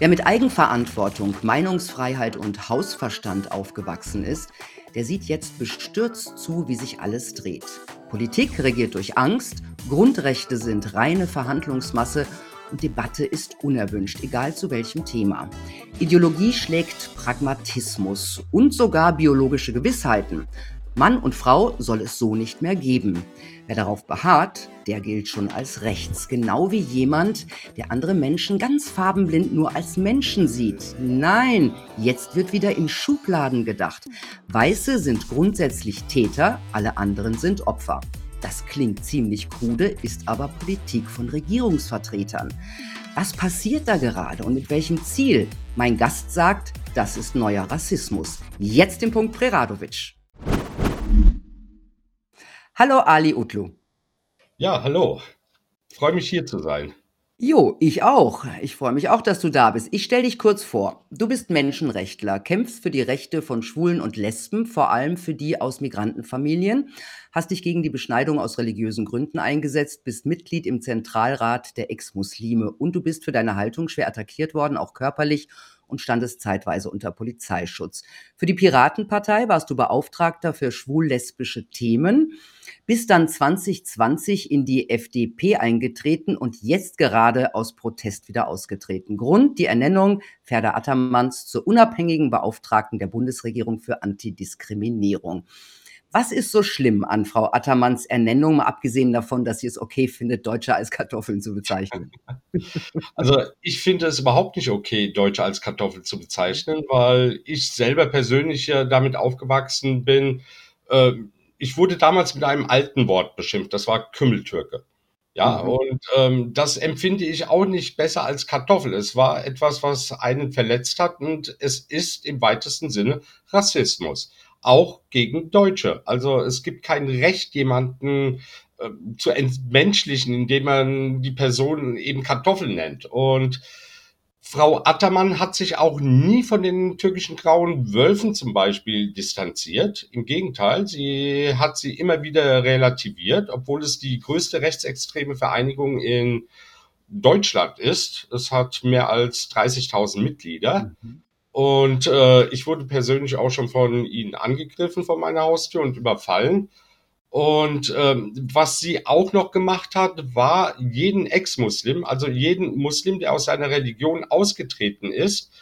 Wer mit Eigenverantwortung, Meinungsfreiheit und Hausverstand aufgewachsen ist, der sieht jetzt bestürzt zu, wie sich alles dreht. Politik regiert durch Angst, Grundrechte sind reine Verhandlungsmasse und Debatte ist unerwünscht, egal zu welchem Thema. Ideologie schlägt Pragmatismus und sogar biologische Gewissheiten. Mann und Frau soll es so nicht mehr geben. Wer darauf beharrt, der gilt schon als rechts, genau wie jemand, der andere Menschen ganz farbenblind nur als Menschen sieht. Nein, jetzt wird wieder in Schubladen gedacht. Weiße sind grundsätzlich Täter, alle anderen sind Opfer. Das klingt ziemlich krude, ist aber Politik von Regierungsvertretern. Was passiert da gerade und mit welchem Ziel? Mein Gast sagt, das ist neuer Rassismus. Jetzt den Punkt Preradovic. Hallo Ali Utlu. Ja, hallo. Freue mich hier zu sein. Jo, ich auch. Ich freue mich auch, dass du da bist. Ich stelle dich kurz vor. Du bist Menschenrechtler, kämpfst für die Rechte von Schwulen und Lesben, vor allem für die aus Migrantenfamilien, hast dich gegen die Beschneidung aus religiösen Gründen eingesetzt, bist Mitglied im Zentralrat der Ex-Muslime und du bist für deine Haltung schwer attackiert worden, auch körperlich und standest zeitweise unter Polizeischutz. Für die Piratenpartei warst du Beauftragter für schwul-lesbische Themen, bist dann 2020 in die FDP eingetreten und jetzt gerade aus Protest wieder ausgetreten. Grund die Ernennung Ferda Attermanns zur unabhängigen Beauftragten der Bundesregierung für Antidiskriminierung. Was ist so schlimm an Frau Attermanns Ernennung, mal abgesehen davon, dass sie es okay findet, Deutsche als Kartoffeln zu bezeichnen? Also ich finde es überhaupt nicht okay, Deutsche als Kartoffeln zu bezeichnen, weil ich selber persönlich ja damit aufgewachsen bin. Äh, ich wurde damals mit einem alten Wort beschimpft, das war Kümmeltürke. Ja, mhm. und ähm, das empfinde ich auch nicht besser als Kartoffel. Es war etwas, was einen verletzt hat und es ist im weitesten Sinne Rassismus auch gegen Deutsche. Also es gibt kein Recht, jemanden äh, zu entmenschlichen, indem man die Person eben Kartoffel nennt. Und Frau Attermann hat sich auch nie von den türkischen grauen Wölfen zum Beispiel distanziert. Im Gegenteil, sie hat sie immer wieder relativiert, obwohl es die größte rechtsextreme Vereinigung in Deutschland ist. Es hat mehr als 30.000 Mitglieder. Mhm. Und äh, ich wurde persönlich auch schon von ihnen angegriffen vor meiner Haustür und überfallen. Und ähm, was sie auch noch gemacht hat, war jeden Ex-Muslim, also jeden Muslim, der aus seiner Religion ausgetreten ist,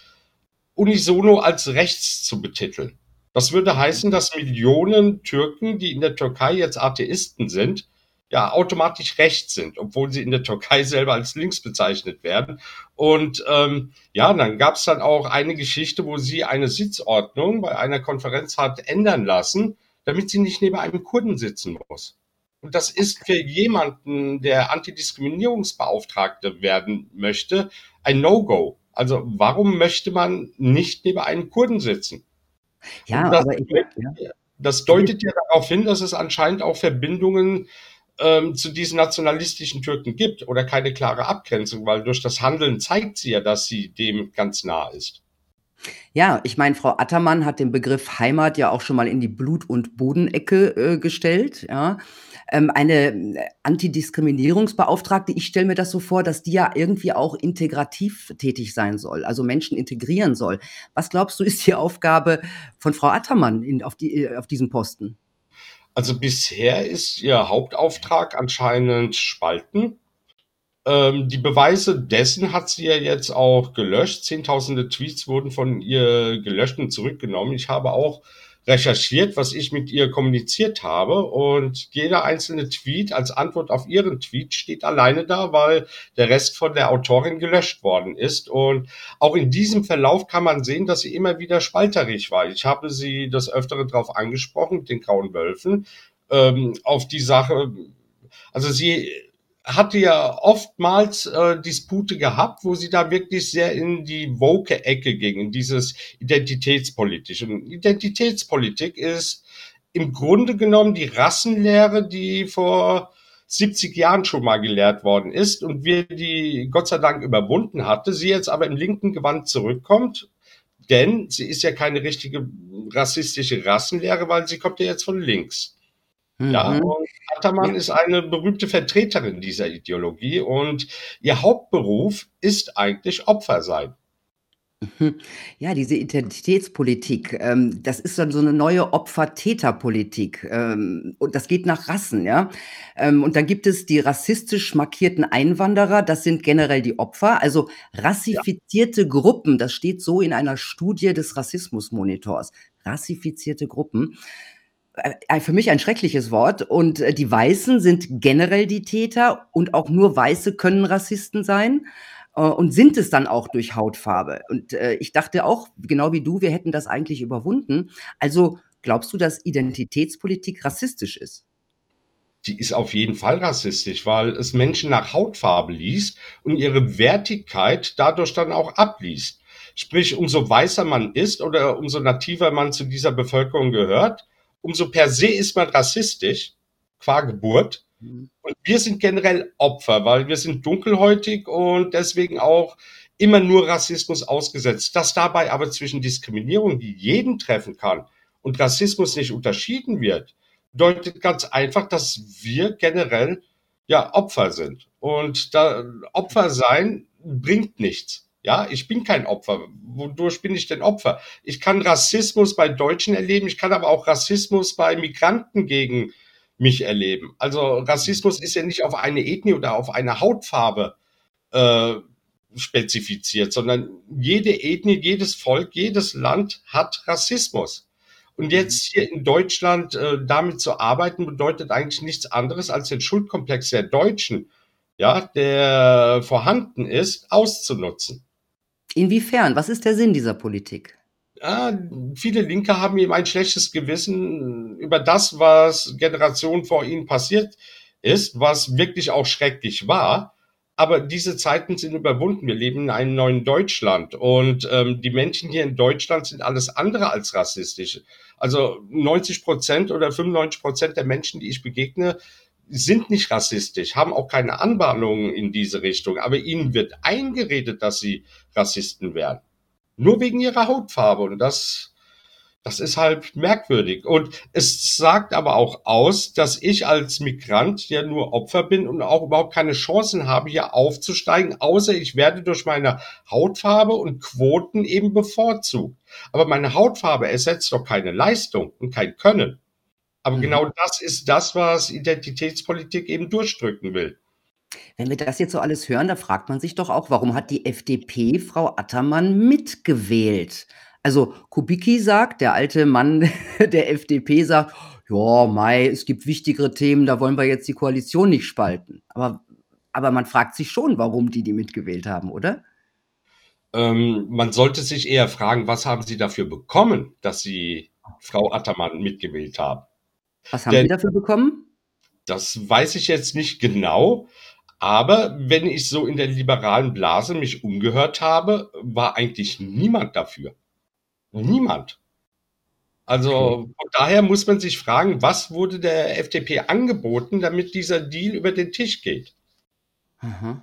unisono als rechts zu betiteln. Das würde heißen, dass Millionen Türken, die in der Türkei jetzt Atheisten sind, ja automatisch rechts sind, obwohl sie in der Türkei selber als links bezeichnet werden. Und ähm, ja, dann gab es dann auch eine Geschichte, wo sie eine Sitzordnung bei einer Konferenz hat ändern lassen, damit sie nicht neben einem Kurden sitzen muss. Und das ist für jemanden, der Antidiskriminierungsbeauftragte werden möchte, ein No-Go. Also warum möchte man nicht neben einem Kurden sitzen? Ja, das, aber ich, ja. das deutet ja darauf hin, dass es anscheinend auch Verbindungen ähm, zu diesen nationalistischen Türken gibt oder keine klare Abgrenzung, weil durch das Handeln zeigt sie ja, dass sie dem ganz nah ist. Ja, ich meine, Frau Attermann hat den Begriff Heimat ja auch schon mal in die Blut- und Bodenecke äh, gestellt. Ja. Ähm, eine äh, Antidiskriminierungsbeauftragte, ich stelle mir das so vor, dass die ja irgendwie auch integrativ tätig sein soll, also Menschen integrieren soll. Was glaubst du, ist die Aufgabe von Frau Attermann in, auf, die, äh, auf diesem Posten? Also bisher ist ihr Hauptauftrag anscheinend Spalten. Ähm, die Beweise dessen hat sie ja jetzt auch gelöscht. Zehntausende Tweets wurden von ihr gelöscht und zurückgenommen. Ich habe auch recherchiert, was ich mit ihr kommuniziert habe. Und jeder einzelne Tweet als Antwort auf ihren Tweet steht alleine da, weil der Rest von der Autorin gelöscht worden ist. Und auch in diesem Verlauf kann man sehen, dass sie immer wieder spalterig war. Ich habe sie das Öftere darauf angesprochen, mit den grauen Wölfen, ähm, auf die Sache. Also sie hatte ja oftmals äh, Dispute gehabt, wo sie da wirklich sehr in die woke Ecke ging, in dieses Identitätspolitische. Und Identitätspolitik ist im Grunde genommen die Rassenlehre, die vor 70 Jahren schon mal gelehrt worden ist und wir die Gott sei Dank überwunden hatte, sie jetzt aber im linken Gewand zurückkommt, denn sie ist ja keine richtige rassistische Rassenlehre, weil sie kommt ja jetzt von links. Mhm. Ja, und Attermann ist eine berühmte Vertreterin dieser Ideologie und ihr Hauptberuf ist eigentlich Opfer sein. Mhm. Ja, diese Identitätspolitik, ähm, das ist dann so 'ne neue Opfer-Täter-Politik, ähm, und das geht nach Rassen, ja? Ähm, und dann gibt es die rassistisch markierten Einwanderer, das sind generell die Opfer, also Ja. rassifizierte Gruppen, das steht so in einer Studie des Rassismusmonitors. Rassifizierte Gruppen. Äh, äh, für mich ein schreckliches Wort und, äh, die Weißen sind generell die Täter und auch nur Weiße können Rassisten sein, und sind es dann auch durch Hautfarbe. Und, ich dachte auch, genau wie du, wir hätten das eigentlich überwunden. Also, glaubst du, dass Identitätspolitik rassistisch ist? Die ist auf jeden Fall rassistisch, weil es Menschen nach Hautfarbe liest und ihre Wertigkeit dadurch dann auch abliest. Sprich, umso weißer man ist oder umso nativer man zu dieser Bevölkerung gehört, umso per se ist man rassistisch, qua Geburt. Mhm. Und wir sind generell Opfer, weil wir sind dunkelhäutig und deswegen auch immer nur Rassismus ausgesetzt. Dass dabei aber zwischen Diskriminierung, die jeden treffen kann, und Rassismus nicht unterschieden wird, bedeutet ganz einfach, dass wir generell ja Opfer sind. Und da Opfer sein bringt nichts. Ja, ich bin kein Opfer. Wodurch bin ich denn Opfer? Ich kann Rassismus bei Deutschen erleben, ich kann aber auch Rassismus bei Migranten gegen mich erleben. Also Rassismus ist ja nicht auf eine Ethnie oder auf eine Hautfarbe äh, spezifiziert, sondern jede Ethnie, jedes Volk, jedes Land hat Rassismus. Und Mhm. jetzt hier in Deutschland äh, damit zu arbeiten, bedeutet eigentlich nichts anderes, als den Schuldkomplex der Deutschen, ja, der vorhanden ist, auszunutzen. Inwiefern? Was ist der Sinn dieser Politik? Ja, viele Linke haben eben ein schlechtes Gewissen über das, was Generationen vor ihnen passiert ist, was wirklich auch schrecklich war. Aber diese Zeiten sind überwunden. Wir leben in einem neuen Deutschland und ähm, die Menschen hier in Deutschland sind alles andere als rassistisch. Also 90 Prozent oder 95 Prozent der Menschen, die ich begegne, sind nicht rassistisch, haben auch keine Anbahnungen in diese Richtung. Aber ihnen wird eingeredet, dass sie Rassisten wären. Nur wegen ihrer Hautfarbe. Und das, das ist halt merkwürdig. Und es sagt aber auch aus, dass ich als Migrant ja nur Opfer bin und auch überhaupt keine Chancen habe, hier aufzusteigen, außer ich werde durch meine Hautfarbe und Quoten eben bevorzugt. Aber meine Hautfarbe ersetzt doch keine Leistung und kein Können. Aber Mhm. genau das ist das, was Identitätspolitik eben durchdrücken will. Wenn wir das jetzt so alles hören, da fragt man sich doch auch, warum hat die FDP Frau Attermann mitgewählt? Also Kubicki sagt, der alte Mann der FDP sagt, ja, Mai, es gibt wichtigere Themen, da wollen wir jetzt die Koalition nicht spalten. Aber, aber man fragt sich schon, warum die die mitgewählt haben, oder? Ähm, man sollte sich eher fragen, was haben Sie dafür bekommen, dass Sie Frau Attermann mitgewählt haben? Was haben Denn die dafür bekommen? das weiß ich jetzt nicht genau, aber wenn ich so in der liberalen Blase mich umgehört habe, war eigentlich niemand dafür. Niemand. Also von daher muss man sich fragen, was wurde der FDP angeboten, damit dieser Deal über den Tisch geht? Aha.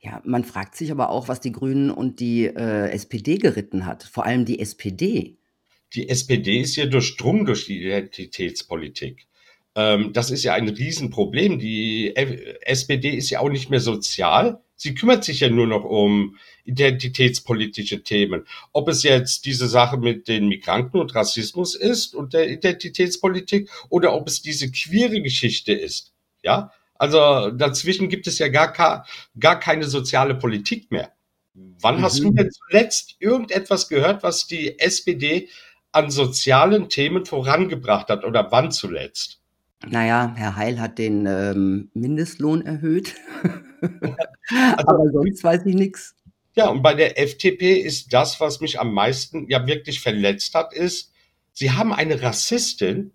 Ja, man fragt sich aber auch, was die Grünen und die äh, SPD geritten hat. Vor allem die SPD. Die SPD ist ja durchdrungen durch die Identitätspolitik. Ähm, das ist ja ein Riesenproblem. Die SPD ist ja auch nicht mehr sozial. Sie kümmert sich ja nur noch um identitätspolitische Themen. Ob es jetzt diese Sache mit den Migranten und Rassismus ist und der Identitätspolitik oder ob es diese queere Geschichte ist. Ja, also dazwischen gibt es ja gar, gar keine soziale Politik mehr. Wann hast du Mhm. denn zuletzt irgendetwas gehört, was die SPD an sozialen Themen vorangebracht hat oder wann zuletzt? Na ja, Herr Heil hat den, ähm, Mindestlohn erhöht. Also, Aber sonst weiß ich nix. ja, und bei der FDP ist das, was mich am meisten ja wirklich verletzt hat, ist, sie haben eine Rassistin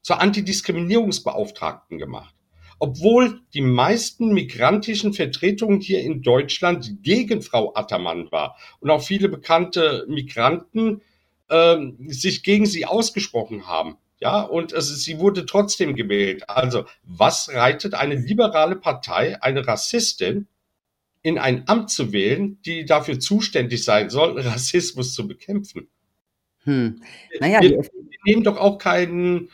zur Antidiskriminierungsbeauftragten gemacht. Obwohl die meisten migrantischen Vertretungen hier in Deutschland gegen Frau Attermann war und auch viele bekannte Migranten ähm, sich gegen sie ausgesprochen haben. Ja, und es, sie wurde trotzdem gewählt. Also, was reitet eine liberale Partei, eine Rassistin, in ein Amt zu wählen, die dafür zuständig sein soll, Rassismus zu bekämpfen? Hm. Na ja, Wir, wir nehmen doch auch keinen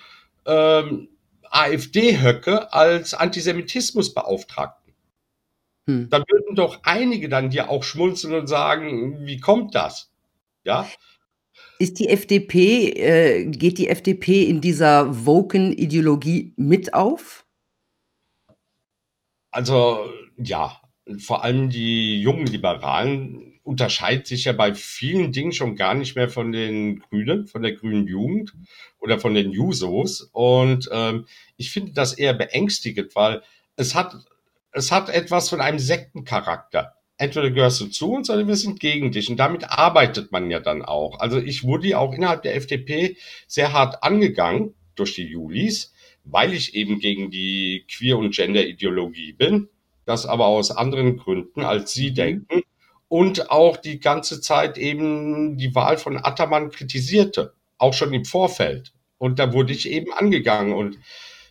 ähm, AfD-Höcke als Antisemitismusbeauftragten. hm. dann würden doch einige dann dir auch schmunzeln und sagen, wie kommt das? Ja? Ist die FDP, äh, geht die FDP in dieser Woken-Ideologie mit auf? Also ja, vor allem die jungen Liberalen unterscheidet sich ja bei vielen Dingen schon gar nicht mehr von den Grünen, von der grünen Jugend oder von den Jusos. Und ähm, ich finde das eher beängstigend, weil es hat, es hat etwas von einem Sektencharakter. Entweder gehörst du zu uns oder wir sind gegen dich. Und damit arbeitet man ja dann auch. Also ich wurde ja auch innerhalb der FDP sehr hart angegangen durch die Julis, weil ich eben gegen die Queer- und Gender-Ideologie bin. Das aber aus anderen Gründen, als Sie mhm. denken und auch die ganze Zeit eben die Wahl von Attermann kritisierte, auch schon im Vorfeld. Und da wurde ich eben angegangen. Und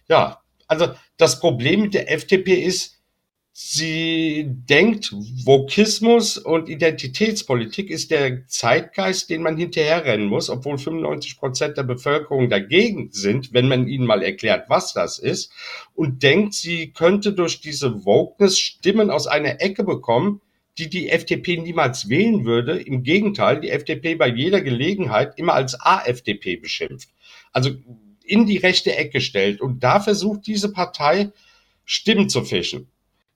ja, also das Problem mit der FDP ist, sie denkt, Vokismus und Identitätspolitik ist der Zeitgeist, den man hinterherrennen muss, obwohl 95 Prozent der Bevölkerung dagegen sind, wenn man ihnen mal erklärt, was das ist, und denkt, sie könnte durch diese Wokeness Stimmen aus einer Ecke bekommen, die die FDP niemals wählen würde. Im Gegenteil, die FDP bei jeder Gelegenheit immer als AfDP beschimpft. Also in die rechte Ecke stellt. Und da versucht diese Partei Stimmen zu fischen.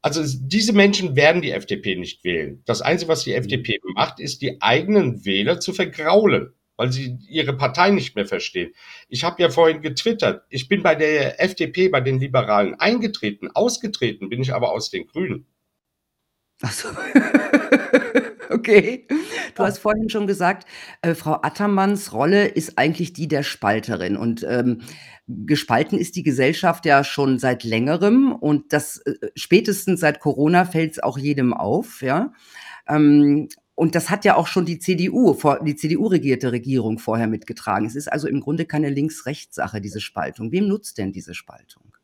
Also diese Menschen werden die FDP nicht wählen. Das Einzige, was die FDP macht, ist, die eigenen Wähler zu vergraulen, weil sie ihre Partei nicht mehr verstehen. Ich habe ja vorhin getwittert, ich bin bei der FDP, bei den Liberalen eingetreten, ausgetreten bin ich aber aus den Grünen. Ach so. Okay. Du hast vorhin schon gesagt, äh, Frau Attermanns Rolle ist eigentlich die der Spalterin. Und ähm, gespalten ist die Gesellschaft ja schon seit längerem. Und das äh, spätestens seit Corona fällt es auch jedem auf, ja. Ähm, und das hat ja auch schon die CDU, die CDU-regierte Regierung vorher mitgetragen. Es ist also im Grunde keine Links-Rechts-Sache, diese Spaltung. Wem nutzt denn diese Spaltung?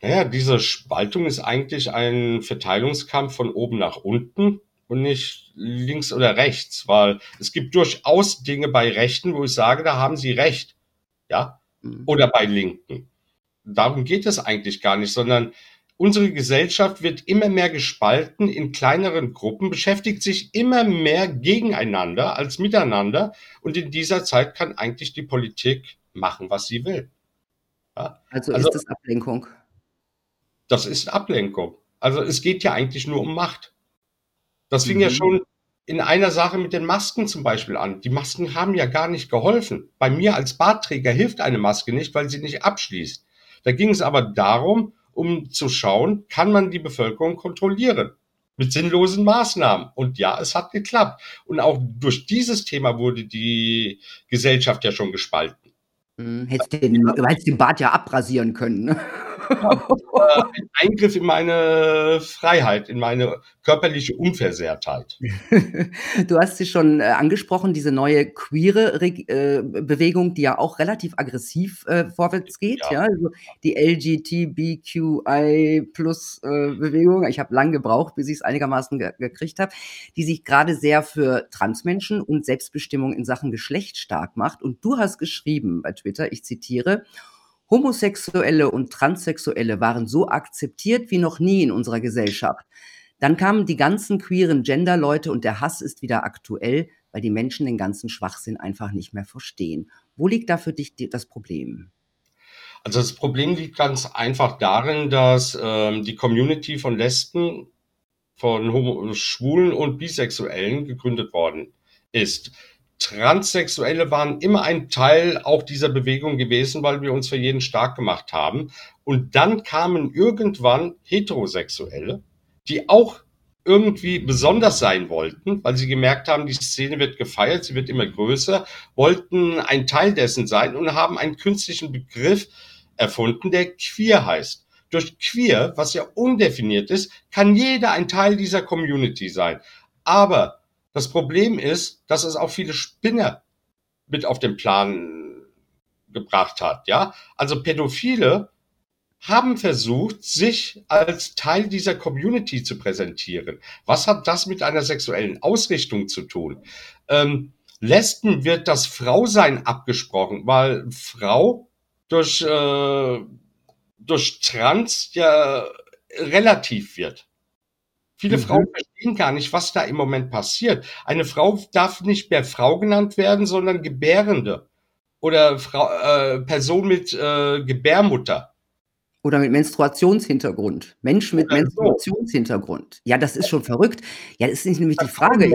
Naja, diese Spaltung ist eigentlich ein Verteilungskampf von oben nach unten und nicht links oder rechts, weil es gibt durchaus Dinge bei Rechten, wo ich sage, da haben sie recht. Ja? Mhm. Oder bei Linken. Darum geht es eigentlich gar nicht, sondern unsere Gesellschaft wird immer mehr gespalten in kleineren Gruppen, beschäftigt sich immer mehr gegeneinander als miteinander. Und in dieser Zeit kann eigentlich die Politik machen, was sie will. Ja? Also, also ist das Ablenkung? Das ist Ablenkung. Also es geht ja eigentlich nur um Macht. Das fing mhm. ja schon in einer Sache mit den Masken zum Beispiel an. Die Masken haben ja gar nicht geholfen. Bei mir als Bartträger hilft eine Maske nicht, weil sie nicht abschließt. Da ging es aber darum, um zu schauen, kann man die Bevölkerung kontrollieren mit sinnlosen Maßnahmen. Und ja, es hat geklappt. Und auch durch dieses Thema wurde die Gesellschaft ja schon gespalten. Hm, hättest den, du hättest den Bart ja abrasieren können. Ne? Ein Eingriff in meine Freiheit, in meine körperliche Unversehrtheit. Du hast sie schon äh, angesprochen, diese neue queere Reg äh, Bewegung, die ja auch relativ aggressiv äh, vorwärts geht, ja. ja? Also die LGTBQI Plus äh, Bewegung. Ich habe lange gebraucht, bis ich es einigermaßen ge gekriegt habe, die sich gerade sehr für Transmenschen und Selbstbestimmung in Sachen Geschlecht stark macht. Und du hast geschrieben bei Twitter, ich zitiere, Homosexuelle und Transsexuelle waren so akzeptiert wie noch nie in unserer Gesellschaft. Dann kamen die ganzen queeren Gender-Leute und der Hass ist wieder aktuell, weil die Menschen den ganzen Schwachsinn einfach nicht mehr verstehen. Wo liegt da für dich das Problem? Also das Problem liegt ganz einfach darin, dass ähm, die Community von Lesben, von Homo Schwulen und Bisexuellen gegründet worden ist. Transsexuelle waren immer ein Teil auch dieser Bewegung gewesen, weil wir uns für jeden stark gemacht haben. Und dann kamen irgendwann Heterosexuelle, die auch irgendwie besonders sein wollten, weil sie gemerkt haben, die Szene wird gefeiert, sie wird immer größer, wollten ein Teil dessen sein und haben einen künstlichen Begriff erfunden, der queer heißt. Durch queer, was ja undefiniert ist, kann jeder ein Teil dieser Community sein. Aber das Problem ist, dass es auch viele Spinner mit auf den Plan gebracht hat, ja. Also Pädophile haben versucht, sich als Teil dieser Community zu präsentieren. Was hat das mit einer sexuellen Ausrichtung zu tun? Ähm, Lesben wird das Frausein abgesprochen, weil Frau durch, äh, durch Trans ja relativ wird. Viele mhm. Frauen verstehen gar nicht, was da im Moment passiert. Eine Frau darf nicht mehr Frau genannt werden, sondern Gebärende oder Frau, äh, Person mit äh, Gebärmutter. Oder mit Menstruationshintergrund. Mensch mit oder Menstruationshintergrund. Ja, das ist schon verrückt. Ja, das ist nicht nämlich die Frage.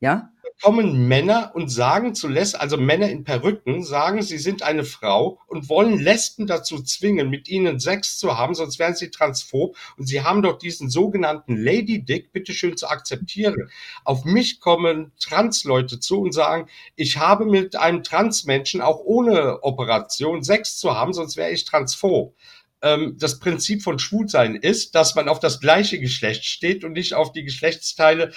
Ja? Kommen Männer und sagen zu Lesben, also Männer in Perücken, sagen, sie sind eine Frau und wollen Lesben dazu zwingen, mit ihnen Sex zu haben, sonst wären sie transphob und sie haben doch diesen sogenannten Lady Dick bitteschön zu akzeptieren. Auf mich kommen Transleute zu und sagen, ich habe mit einem Transmenschen auch ohne Operation Sex zu haben, sonst wäre ich transphob ähm, das Prinzip von Schwulsein ist, dass man auf das gleiche Geschlecht steht und nicht auf die Geschlechtsteile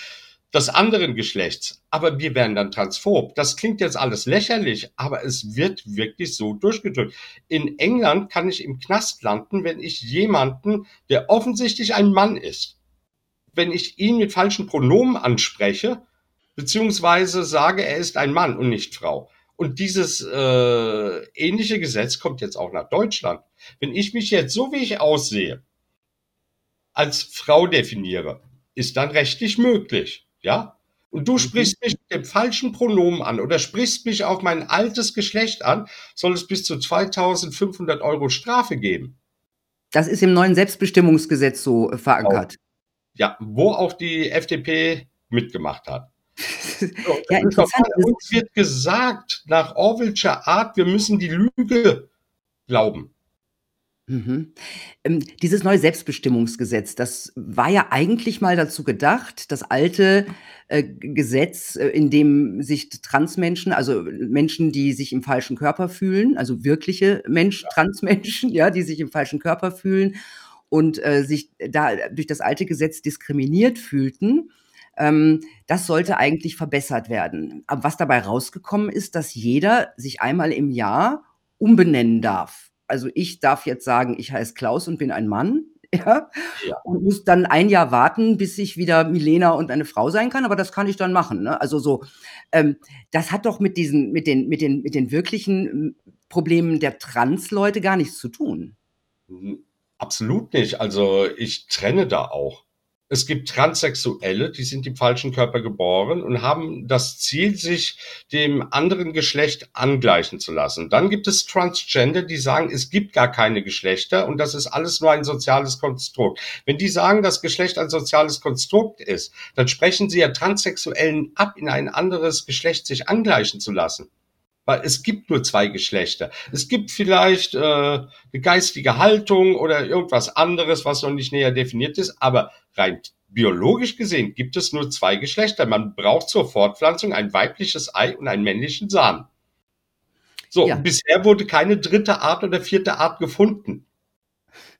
des anderen Geschlechts. Aber wir werden dann transphob. Das klingt jetzt alles lächerlich, aber es wird wirklich so durchgedrückt. In England kann ich im Knast landen, wenn ich jemanden, der offensichtlich ein Mann ist, wenn ich ihn mit falschen Pronomen anspreche, beziehungsweise sage, er ist ein Mann und nicht Frau. Und dieses äh, ähnliche Gesetz kommt jetzt auch nach Deutschland. Wenn ich mich jetzt so wie ich aussehe, als Frau definiere, ist dann rechtlich möglich ja? Und du mhm. sprichst mich mit dem falschen Pronomen an oder sprichst mich auf mein altes Geschlecht an, soll es bis zu 2500 Euro Strafe geben. Das ist im neuen Selbstbestimmungsgesetz so äh, verankert. Ja, wo auch die FDP mitgemacht hat. So, ja, interessant. Uns wird gesagt, nach Orwellscher Art, wir müssen die Lüge glauben. Mhm. Ähm, dieses neue Selbstbestimmungsgesetz, das war ja eigentlich mal dazu gedacht, das alte äh, Gesetz, äh, in dem sich Transmenschen, also Menschen, die sich im falschen Körper fühlen, also wirkliche Mensch, ja. Transmenschen, ja, die sich im falschen Körper fühlen und äh, sich da durch das alte Gesetz diskriminiert fühlten, ähm, das sollte eigentlich verbessert werden. Aber was dabei rausgekommen ist, dass jeder sich einmal im Jahr umbenennen darf also ich darf jetzt sagen, ich heiße Klaus und bin ein Mann. Ja, ja. Und muss dann ein Jahr warten, bis ich wieder Milena und eine Frau sein kann, aber das kann ich dann machen. Ne? Also so, ähm, das hat doch mit diesen, mit den, mit den, mit den wirklichen hm, Problemen der Trans-Leute gar nichts zu tun. Hm, absolut nicht. Also ich trenne da auch. Es gibt Transsexuelle, die sind im falschen Körper geboren und haben das Ziel, sich dem anderen Geschlecht angleichen zu lassen. Dann gibt es Transgender, die sagen, es gibt gar keine Geschlechter und das ist alles nur ein soziales Konstrukt. Wenn die sagen, dass Geschlecht ein soziales Konstrukt ist, dann sprechen sie ja Transsexuellen ab, in ein anderes Geschlecht sich angleichen zu lassen. Weil es gibt nur zwei Geschlechter. Es gibt vielleicht äh, eine geistige Haltung oder irgendwas anderes, was noch nicht näher definiert ist, aber rein biologisch gesehen gibt es nur zwei Geschlechter. Man braucht zur Fortpflanzung ein weibliches Ei und einen männlichen Samen. So, ja. bisher wurde keine dritte Art oder vierte Art gefunden.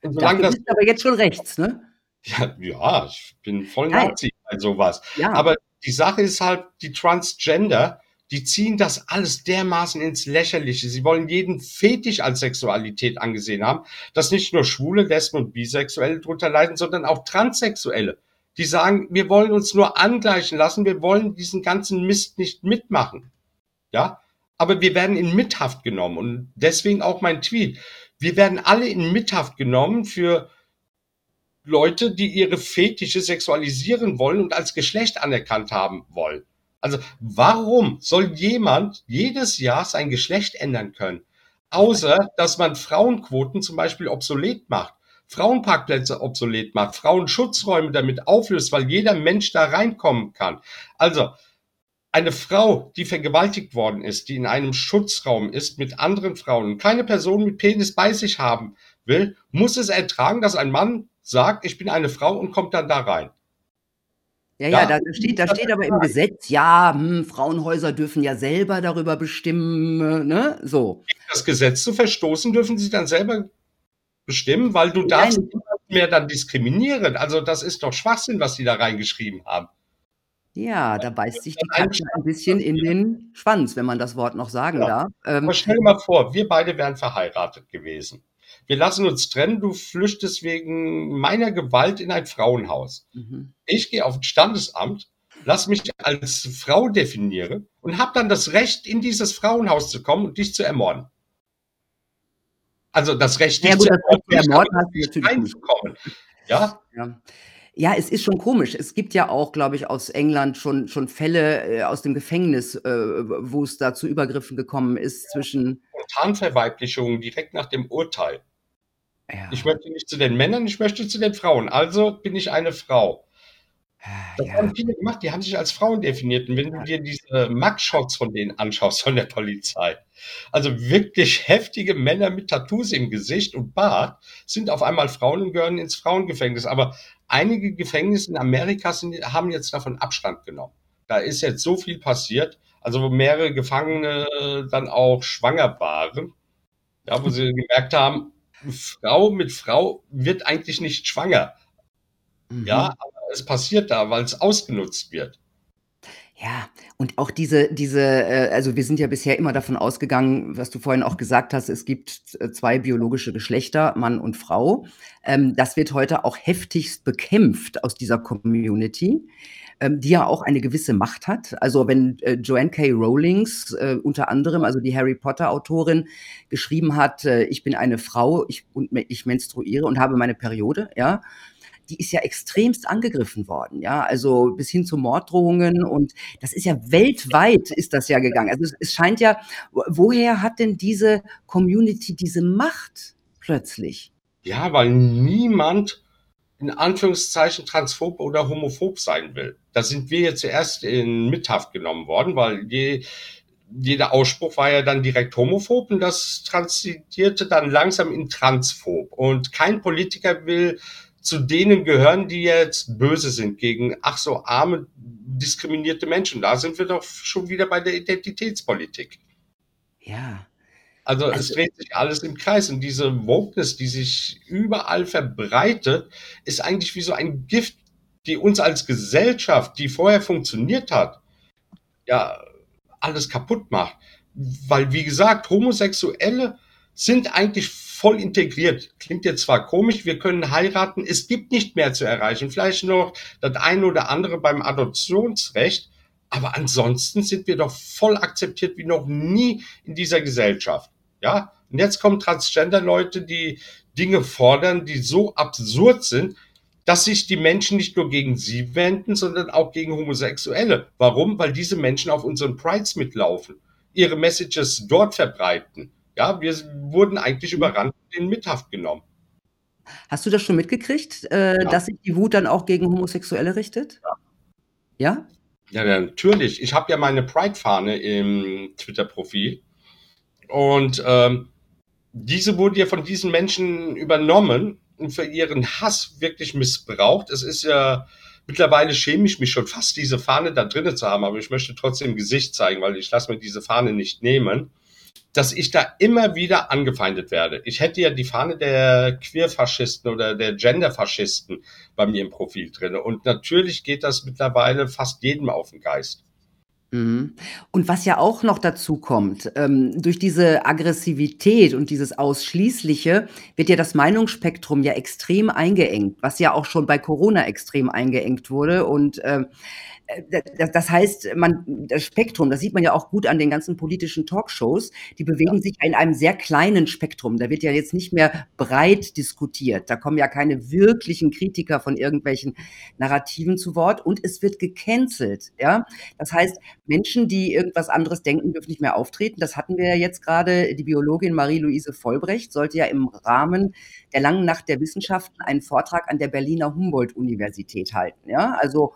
Und solange das, aber jetzt schon rechts, ne? Ja, ja ich bin voll Nazi bei sowas. Ja. Aber die Sache ist halt, die Transgender, die ziehen das alles dermaßen ins Lächerliche. Sie wollen jeden Fetisch als Sexualität angesehen haben, dass nicht nur Schwule, Lesben und Bisexuelle drunter leiden, sondern auch Transsexuelle. Die sagen, wir wollen uns nur angleichen lassen, wir wollen diesen ganzen Mist nicht mitmachen. Ja? Aber wir werden in Mithaft genommen und deswegen auch mein Tweet. Wir werden alle in Mithaft genommen für Leute, die ihre Fetische sexualisieren wollen und als Geschlecht anerkannt haben wollen. Also warum soll jemand jedes Jahr sein Geschlecht ändern können? Außer, dass man Frauenquoten zum Beispiel obsolet macht, Frauenparkplätze obsolet macht, Frauenschutzräume damit auflöst, weil jeder Mensch da reinkommen kann. Also, eine Frau, die vergewaltigt worden ist, die in einem Schutzraum ist mit anderen Frauen und keine Person mit Penis bei sich haben will, muss es ertragen, dass ein Mann sagt, ich bin eine Frau und kommt dann da rein. Ja, ja, da steht, da steht aber im Gesetz, ja, hm, Frauenhäuser dürfen ja selber darüber bestimmen, ne? So. Das Gesetz zu verstoßen, dürfen sie dann selber bestimmen, weil du darfst niemand mehr dann diskriminieren. Also das ist doch Schwachsinn, was sie da reingeschrieben haben. Ja, da beißt sich die Katze ein bisschen in den Schwanz, wenn man das Wort noch sagen ja. darf. Ähm, Aber stell dir mal vor, wir beide wären verheiratet gewesen wir lassen uns trennen, du flüchtest wegen meiner Gewalt in ein Frauenhaus. Mhm. Ich gehe auf ein Standesamt, lass mich als Frau definieren und habe dann das Recht, in dieses Frauenhaus zu kommen und dich zu ermorden. Also das Recht, dich ja, gut, zu ermorden, ermorden natürlich reinzukommen. Ja? ja. Ja, es ist schon komisch. Es gibt ja auch, glaube ich, aus England schon schon Fälle, äh, aus dem Gefängnis, äh, wo es da zu Übergriffen gekommen ist Ja. zwischen Spontanverweiblichung direkt nach dem Urteil. Ich Ja. möchte nicht zu den Männern, ich möchte zu den Frauen. Also bin ich eine Frau. Ah, Das ja. haben viele gemacht, die haben sich als Frauen definiert. Und wenn du dir diese Mugshots von denen anschaust, von der Polizei, also wirklich heftige Männer mit Tattoos im Gesicht und Bart sind auf einmal Frauen und gehören ins Frauengefängnis. Aber einige Gefängnisse in Amerika sind, haben jetzt davon Abstand genommen. Da ist jetzt so viel passiert, also wo mehrere Gefangene dann auch schwanger waren, ja, wo sie gemerkt haben, Frau mit Frau wird eigentlich nicht schwanger. Ja, Mhm. aber es passiert da, weil es ausgenutzt wird. Ja, und auch diese diese, äh also, wir sind ja bisher immer davon ausgegangen, was du vorhin auch gesagt hast, es gibt z 2 biologische Geschlechter, Mann und Frau. Ähm, das wird heute auch heftigst bekämpft aus dieser Community, ähm, die ja auch eine gewisse Macht hat. Also, wenn, äh, Joanne K. Rowlings, äh, unter anderem, also die Harry Potter Autorin, geschrieben hat, äh: „Ich bin eine Frau, ich und ich menstruiere und habe meine Periode“, ja? Die ist ja extremst angegriffen worden, ja, also, bis hin zu Morddrohungen und das ist ja weltweit ist das ja gegangen. Also, es es scheint ja wo woher hat denn diese Community diese Macht plötzlich? Ja, weil niemand in Anführungszeichen transphob oder homophob sein will. Da sind wir ja zuerst in Mithaft genommen worden, weil je jeder Ausspruch war ja dann direkt homophob und das transidierte dann langsam in transphob. Und kein Politiker will zu denen gehören, die jetzt böse sind gegen ach so arme, diskriminierte Menschen. Da sind wir doch schon wieder bei der Identitätspolitik. Ja. Also, es Also dreht sich alles im Kreis und diese Wokeness, die sich überall verbreitet, ist eigentlich wie so ein Gift, die uns als Gesellschaft, die vorher funktioniert hat, ja, alles kaputt macht. Weil, wie gesagt, Homosexuelle sind eigentlich voll integriert. Klingt jetzt zwar komisch, wir können heiraten, es gibt nicht mehr zu erreichen. Vielleicht noch das eine oder andere beim Adoptionsrecht, aber ansonsten sind wir doch voll akzeptiert wie noch nie in dieser Gesellschaft. Ja? Und jetzt kommen Transgender-Leute, die Dinge fordern, die so absurd sind, dass sich die Menschen nicht nur gegen sie wenden, sondern auch gegen Homosexuelle. Warum? Weil diese Menschen auf unseren Prides mitlaufen, ihre Messages dort verbreiten. Ja, wir wurden eigentlich überrannt und in Mithaft genommen. Hast du das schon mitgekriegt, äh, Ja. dass sich die Wut dann auch gegen Homosexuelle richtet? Ja? Ja, ja, natürlich. Ich habe ja meine Pride-Fahne im Twitter-Profil und, ähm, diese wurde ja von diesen Menschen übernommen und für ihren Hass wirklich missbraucht. Es ist ja mittlerweile schäme ich mich schon fast, diese Fahne da drinnen zu haben, aber ich möchte trotzdem Gesicht zeigen, weil ich lasse mir diese Fahne nicht nehmen, dass ich da immer wieder angefeindet werde. Ich hätte ja die Fahne der Queerfaschisten oder der Genderfaschisten bei mir im Profil drinne und natürlich geht das mittlerweile fast jedem auf den Geist. Mhm. Und was ja auch noch dazu kommt, ähm, durch diese Aggressivität und dieses Ausschließliche wird ja das Meinungsspektrum ja extrem eingeengt, was ja auch schon bei Corona extrem eingeengt wurde und, ähm, äh, das heißt, man das Spektrum, das sieht man ja auch gut an den ganzen politischen Talkshows, die bewegen Ja. sich in einem sehr kleinen Spektrum. Da wird ja jetzt nicht mehr breit diskutiert. Da kommen ja keine wirklichen Kritiker von irgendwelchen Narrativen zu Wort und es wird gecancelt, ja? Das heißt, Menschen, die irgendwas anderes denken, dürfen nicht mehr auftreten. Das hatten wir ja jetzt grade. Die Biologin Marie-Louise Vollbrecht sollte ja im Rahmen der Langen Nacht der Wissenschaften einen Vortrag an der Berliner Humboldt-Universität halten, ja? Also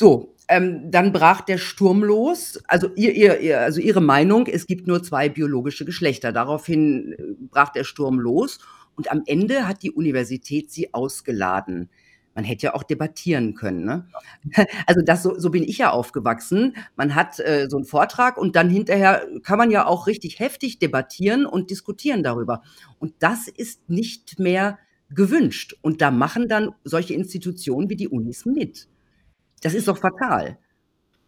so, ähm, dann brach der Sturm los. Also ihr ihr ihr also ihre Meinung, es gibt nur 2 biologische Geschlechter. Daraufhin, äh, brach der Sturm los und am Ende hat die Universität sie ausgeladen. Man hätte ja auch debattieren können, ne? Also das so so bin ich ja aufgewachsen. Man hat, äh, so 'n Vortrag und dann hinterher kann man ja auch richtig heftig debattieren und diskutieren darüber. Und das ist nicht mehr gewünscht. Und da machen dann solche Institutionen wie die Unis mit. Das ist doch fatal.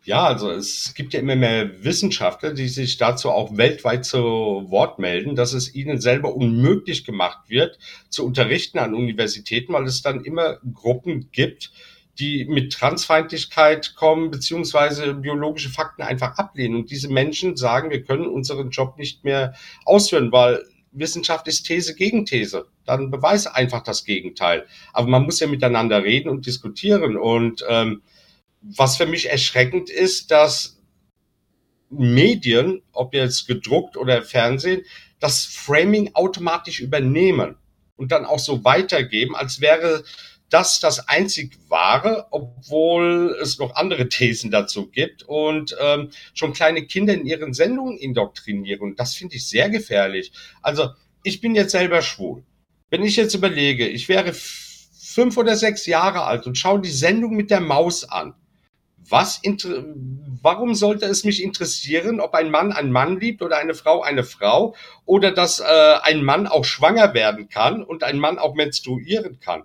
Ja, also es gibt ja immer mehr Wissenschaftler, die sich dazu auch weltweit zu Wort melden, dass es ihnen selber unmöglich gemacht wird, zu unterrichten an Universitäten, weil es dann immer Gruppen gibt, die mit Transfeindlichkeit kommen, beziehungsweise biologische Fakten einfach ablehnen. Und diese Menschen sagen, wir können unseren Job nicht mehr ausführen, weil Wissenschaft ist These gegen These. Dann beweise einfach das Gegenteil. Aber man muss ja miteinander reden und diskutieren. Und ähm, was für mich erschreckend ist, dass Medien, ob jetzt gedruckt oder Fernsehen, das Framing automatisch übernehmen und dann auch so weitergeben, als wäre das das einzig wahre, obwohl es noch andere Thesen dazu gibt und ähm, schon kleine Kinder in ihren Sendungen indoktrinieren. Und das finde ich sehr gefährlich. Also ich bin jetzt selber schwul. Wenn ich jetzt überlege, ich wäre fünf oder sechs Jahre alt und schaue die Sendung mit der Maus an, was warum sollte es mich interessieren, ob ein Mann einen Mann liebt oder eine Frau eine Frau oder dass äh, ein Mann auch schwanger werden kann und ein Mann auch menstruieren kann?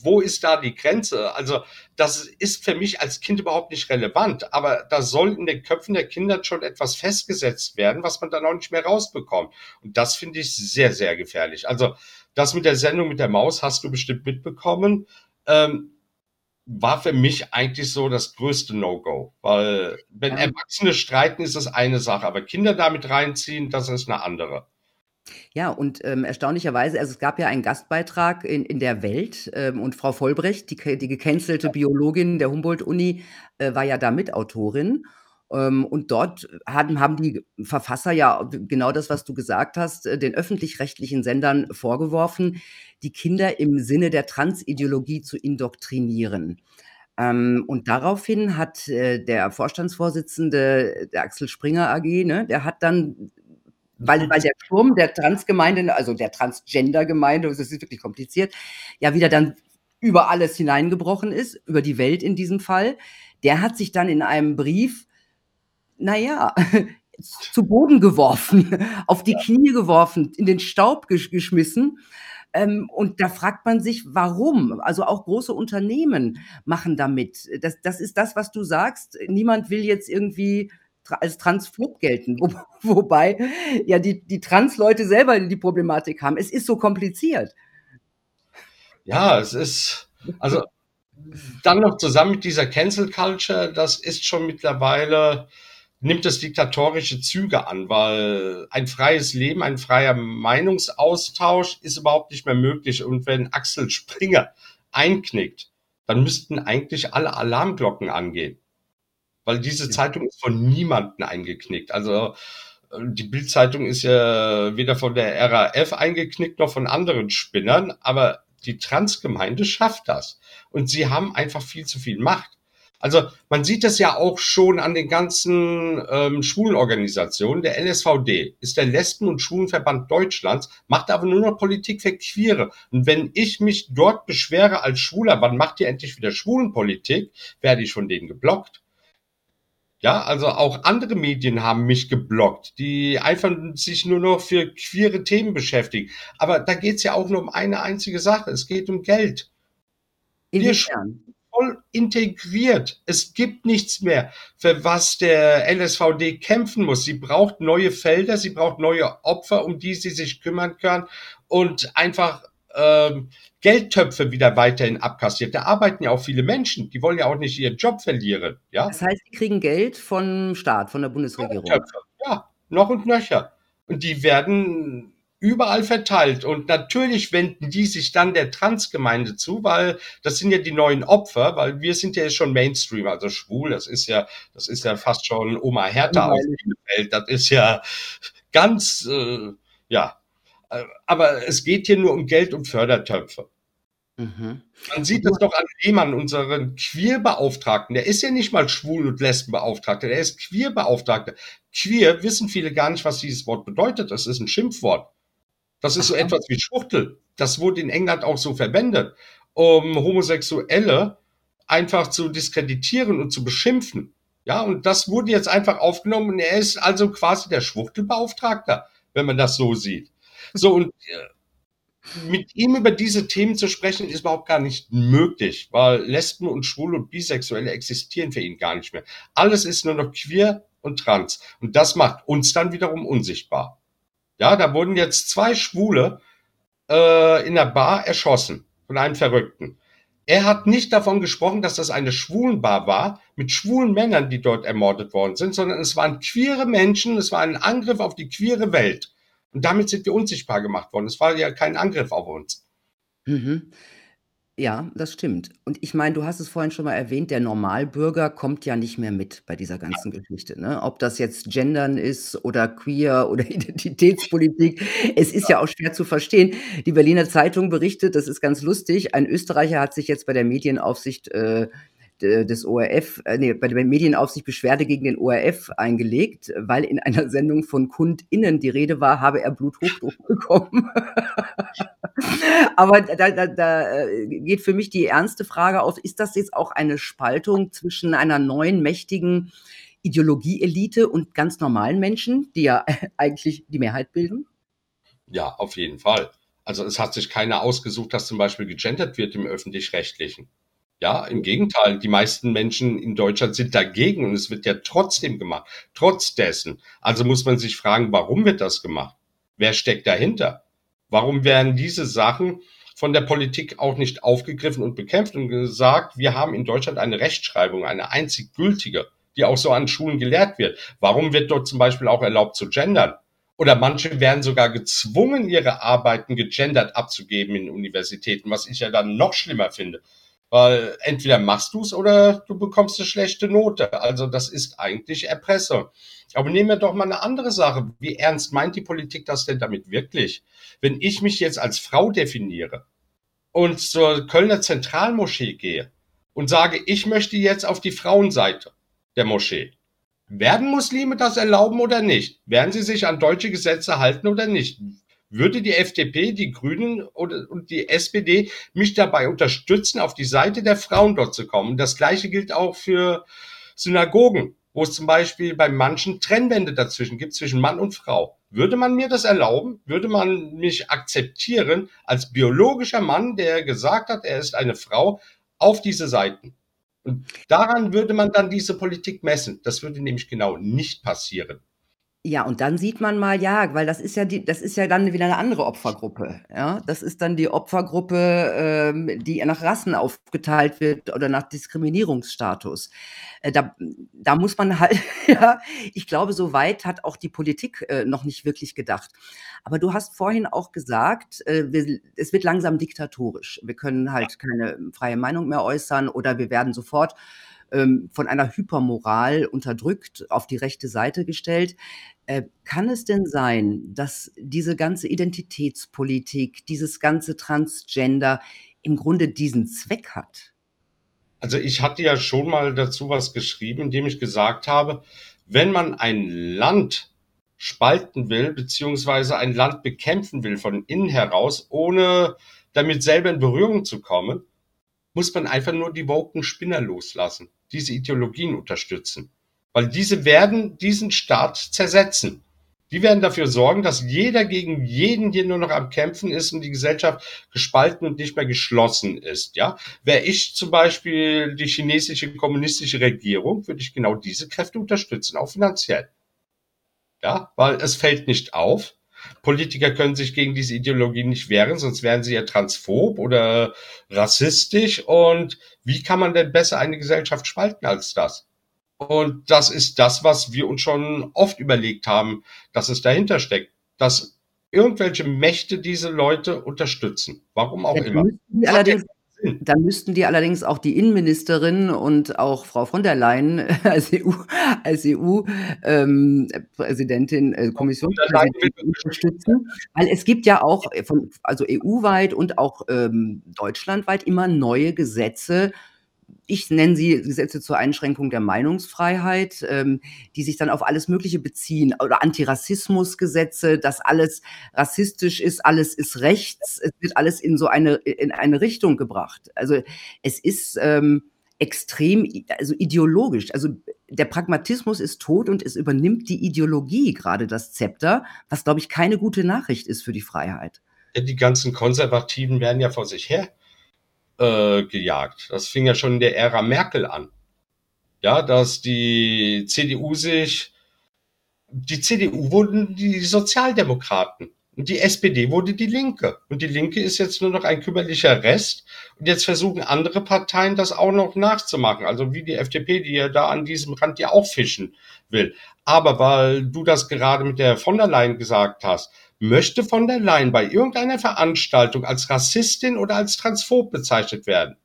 Wo ist da die Grenze? Also das ist für mich als Kind überhaupt nicht relevant, aber da soll in den Köpfen der Kinder schon etwas festgesetzt werden, was man dann auch nicht mehr rausbekommt. Und das finde ich sehr, sehr gefährlich. Also das mit der Sendung mit der Maus hast du bestimmt mitbekommen. Ähm, war für mich eigentlich so das größte No-Go. Weil wenn ja. Erwachsene streiten, ist das eine Sache, aber Kinder damit reinziehen, das ist eine andere. Ja, und ähm, erstaunlicherweise, also es gab ja einen Gastbeitrag in, in der Welt ähm, und Frau Vollbrecht, die, die gecancelte Biologin der Humboldt-Uni, äh, war ja da Mitautorin. Ähm, und dort haben, die Verfasser ja genau das, was du gesagt hast, äh, den öffentlich-rechtlichen Sendern vorgeworfen, die Kinder im Sinne der Transideologie zu indoktrinieren. Ähm, und daraufhin hat äh, der Vorstandsvorsitzende der Axel Springer AG, ne, der hat dann, weil, weil der Turm der Transgemeinde, also der Transgender-Gemeinde, das ist wirklich kompliziert, ja wieder dann über alles hineingebrochen ist, über die Welt in diesem Fall, der hat sich dann in einem Brief naja, zu Boden geworfen, auf die ja. Knie geworfen, in den Staub gesch geschmissen. Ähm, und da fragt man sich, warum? Also auch große Unternehmen machen damit. Das, das ist das, was du sagst. Niemand will jetzt irgendwie als Transphob gelten. Wo, wobei ja die, die Trans-Leute selber die Problematik haben. Es ist so kompliziert. Ja, es ist, also dann noch zusammen mit dieser Cancel Culture, das ist schon mittlerweile nimmt es diktatorische Züge an, weil ein freies Leben, ein freier Meinungsaustausch ist überhaupt nicht mehr möglich. Und wenn Axel Springer einknickt, dann müssten eigentlich alle Alarmglocken angehen. Weil diese Zeitung ist von niemanden eingeknickt. Also äh, die Bildzeitung ist ja weder von der RAF eingeknickt noch von anderen Spinnern, aber die Transgemeinde schafft das. Und sie haben einfach viel zu viel Macht. Also man sieht das ja auch schon an den ganzen ähm, Schwulenorganisationen. Der LSVD ist der Lesben- und Schwulenverband Deutschlands, macht aber nur noch Politik für Queere. Und wenn ich mich dort beschwere als Schwuler, wann macht ihr endlich wieder Schwulenpolitik, werde ich von denen geblockt. Ja, also auch andere Medien haben mich geblockt, die einfach sich nur noch für queere Themen beschäftigen. Aber da geht's ja auch nur um eine einzige Sache. Es geht um Geld. Inwiefern? Voll integriert. Es gibt nichts mehr, für was der LSVD kämpfen muss. Sie braucht neue Felder, sie braucht neue Opfer, um die sie sich kümmern kann und einfach ähm, Geldtöpfe wieder weiterhin abkassiert. Da arbeiten ja auch viele Menschen, die wollen ja auch nicht ihren Job verlieren. Ja? Das heißt, sie kriegen Geld vom Staat, von der Bundesregierung. Geldtöpfe, ja, noch und nöcher. Und die werden überall verteilt. Und natürlich wenden die sich dann der Transgemeinde zu, weil das sind ja die neuen Opfer, weil wir sind ja schon Mainstream, also schwul, das ist ja, das ist ja fast schon Oma Hertha aus Bielefeld, das ist ja ganz, äh, ja. Äh, aber es geht hier nur um Geld und Fördertöpfe. Mhm. Man sieht das doch an Lehmann, unseren Queerbeauftragten. Der ist ja nicht mal Schwul- und Lesbenbeauftragter, der ist Queerbeauftragter. Queer wissen viele gar nicht, was dieses Wort bedeutet. Das ist ein Schimpfwort. Das ist so etwas wie Schwuchtel. Das wurde in England auch so verwendet, um Homosexuelle einfach zu diskreditieren und zu beschimpfen. Ja, und das wurde jetzt einfach aufgenommen und er ist also quasi der Schwuchtelbeauftragter, wenn man das so sieht. So, und äh, mit ihm über diese Themen zu sprechen, ist überhaupt gar nicht möglich, weil Lesben und Schwule und Bisexuelle existieren für ihn gar nicht mehr. Alles ist nur noch queer und trans. Und das macht uns dann wiederum unsichtbar. Ja, da wurden jetzt zwei Schwule äh, in der Bar erschossen von einem Verrückten. Er hat nicht davon gesprochen, dass das eine Schwulenbar war mit schwulen Männern, die dort ermordet worden sind, sondern es waren queere Menschen, es war ein Angriff auf die queere Welt. Und damit sind wir unsichtbar gemacht worden. Es war ja kein Angriff auf uns. Mhm. Ja, das stimmt. Und ich meine, du hast es vorhin schon mal erwähnt, der Normalbürger kommt ja nicht mehr mit bei dieser ganzen Geschichte, ne? Ob das jetzt Gendern ist oder Queer oder Identitätspolitik. Es ist ja auch schwer zu verstehen. Die Berliner Zeitung berichtet, das ist ganz lustig, ein Österreicher hat sich jetzt bei der Medienaufsicht äh, des ORF, äh, nee, bei der Medienaufsicht Beschwerde gegen den ORF eingelegt, weil in einer Sendung von KundInnen die Rede war, habe er Bluthochdruck bekommen. Aber da, da, da äh, geht für mich die ernste Frage auf, ist das jetzt auch eine Spaltung zwischen einer neuen, mächtigen Ideologieelite und ganz normalen Menschen, die ja eigentlich die Mehrheit bilden? Ja, auf jeden Fall. Also es hat sich keiner ausgesucht, dass zum Beispiel gegendert wird im öffentlich-rechtlichen. Ja, im Gegenteil, die meisten Menschen in Deutschland sind dagegen und es wird ja trotzdem gemacht, trotz dessen. Also muss man sich fragen, warum wird das gemacht? Wer steckt dahinter? Warum werden diese Sachen von der Politik auch nicht aufgegriffen und bekämpft und gesagt, wir haben in Deutschland eine Rechtschreibung, eine einzig gültige, die auch so an Schulen gelehrt wird. Warum wird dort zum Beispiel auch erlaubt zu gendern? Oder manche werden sogar gezwungen, ihre Arbeiten gegendert abzugeben in Universitäten, was ich ja dann noch schlimmer finde. Weil entweder machst du es oder du bekommst eine schlechte Note. Also das ist eigentlich Erpressung. Aber nehmen wir doch mal eine andere Sache. Wie ernst meint die Politik das denn damit wirklich? Wenn ich mich jetzt als Frau definiere und zur Kölner Zentralmoschee gehe und sage, ich möchte jetzt auf die Frauenseite der Moschee, werden Muslime das erlauben oder nicht? Werden sie sich an deutsche Gesetze halten oder nicht? Würde die FDP, die Grünen und die SPD mich dabei unterstützen, auf die Seite der Frauen dort zu kommen. Das gleiche gilt auch für Synagogen, wo es zum Beispiel bei manchen Trennwände dazwischen gibt, zwischen Mann und Frau. Würde man mir das erlauben? Würde man mich akzeptieren als biologischer Mann, der gesagt hat, er ist eine Frau, auf diese Seiten? Und daran würde man dann diese Politik messen. Das würde nämlich genau nicht passieren. Ja, und dann sieht man mal, ja, weil das ist ja die das ist ja dann wieder eine andere Opfergruppe, ja? Das ist dann die Opfergruppe, ähm, die nach Rassen aufgeteilt wird oder nach Diskriminierungsstatus. Äh, da da muss man halt ja, ich glaube, so weit hat auch die Politik, äh, noch nicht wirklich gedacht. Aber du hast vorhin auch gesagt, äh, wir es wird langsam diktatorisch. Wir können halt keine freie Meinung mehr äußern oder wir werden sofort ähm, von einer Hypermoral unterdrückt, auf die rechte Seite gestellt. Äh, kann es denn sein, dass diese ganze Identitätspolitik, dieses ganze Transgender im Grunde diesen Zweck hat? Also ich hatte ja schon mal dazu was geschrieben, indem ich gesagt habe, wenn man ein Land spalten will, beziehungsweise ein Land bekämpfen will von innen heraus, ohne damit selber in Berührung zu kommen, muss man einfach nur die woken Spinner loslassen diese Ideologien unterstützen. Weil diese werden diesen Staat zersetzen. Die werden dafür sorgen, dass jeder gegen jeden hier nur noch am Kämpfen ist und die Gesellschaft gespalten und nicht mehr geschlossen ist. Ja, wäre ich zum Beispiel die chinesische kommunistische Regierung, würde ich genau diese Kräfte unterstützen, auch finanziell. Ja, weil es fällt nicht auf. Politiker können sich gegen diese Ideologie nicht wehren, sonst wären sie ja transphob oder rassistisch. Und wie kann man denn besser eine Gesellschaft spalten als das? Und das ist das, was wir uns schon oft überlegt haben, dass es dahinter steckt, dass irgendwelche Mächte diese Leute unterstützen. Warum auch immer. Allerdings dann müssten die allerdings auch die Innenministerin und auch Frau von der Leyen als EU, als EU-Präsidentin, ähm, äh, Kommissionspräsidentin unterstützen, weil es gibt ja auch von, also EU-weit und auch ähm, deutschlandweit immer neue Gesetze ich nenne sie Gesetze zur Einschränkung der Meinungsfreiheit, ähm, die sich dann auf alles Mögliche beziehen oder Antirassismusgesetze, dass alles rassistisch ist, alles ist rechts, es wird alles in so eine in eine Richtung gebracht. Also es ist ähm, extrem, also ideologisch. Also der Pragmatismus ist tot und es übernimmt die Ideologie gerade das Zepter, was glaube ich keine gute Nachricht ist für die Freiheit. Die ganzen Konservativen werden ja vor sich her äh, gejagt. Das fing ja schon in der Ära Merkel an. Ja, dass die CDU sich, die CDU wurden die Sozialdemokraten. Und die SPD wurde die Linke. Und die Linke ist jetzt nur noch ein kümmerlicher Rest. Und jetzt versuchen andere Parteien das auch noch nachzumachen. Also wie die FDP, die ja da an diesem Rand ja auch fischen will. Aber weil du das gerade mit der von der Leyen gesagt hast, möchte von der Leyen bei irgendeiner Veranstaltung als Rassistin oder als Transphob bezeichnet werden?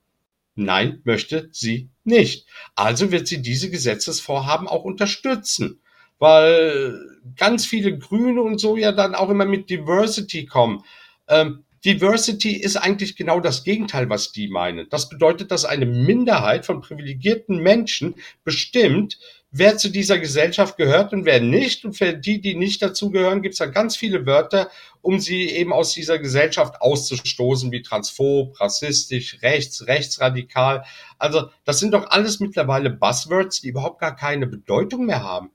Nein, möchte sie nicht. Also wird sie diese Gesetzesvorhaben auch unterstützen weil ganz viele Grüne und so ja dann auch immer mit Diversity kommen. Ähm, Diversity ist eigentlich genau das Gegenteil, was die meinen. Das bedeutet, dass eine Minderheit von privilegierten Menschen bestimmt, wer zu dieser Gesellschaft gehört und wer nicht. Und für die, die nicht dazugehören, gibt es dann ganz viele Wörter, um sie eben aus dieser Gesellschaft auszustoßen, wie transphob, rassistisch, rechts, rechtsradikal. Also das sind doch alles mittlerweile Buzzwords, die überhaupt gar keine Bedeutung mehr haben.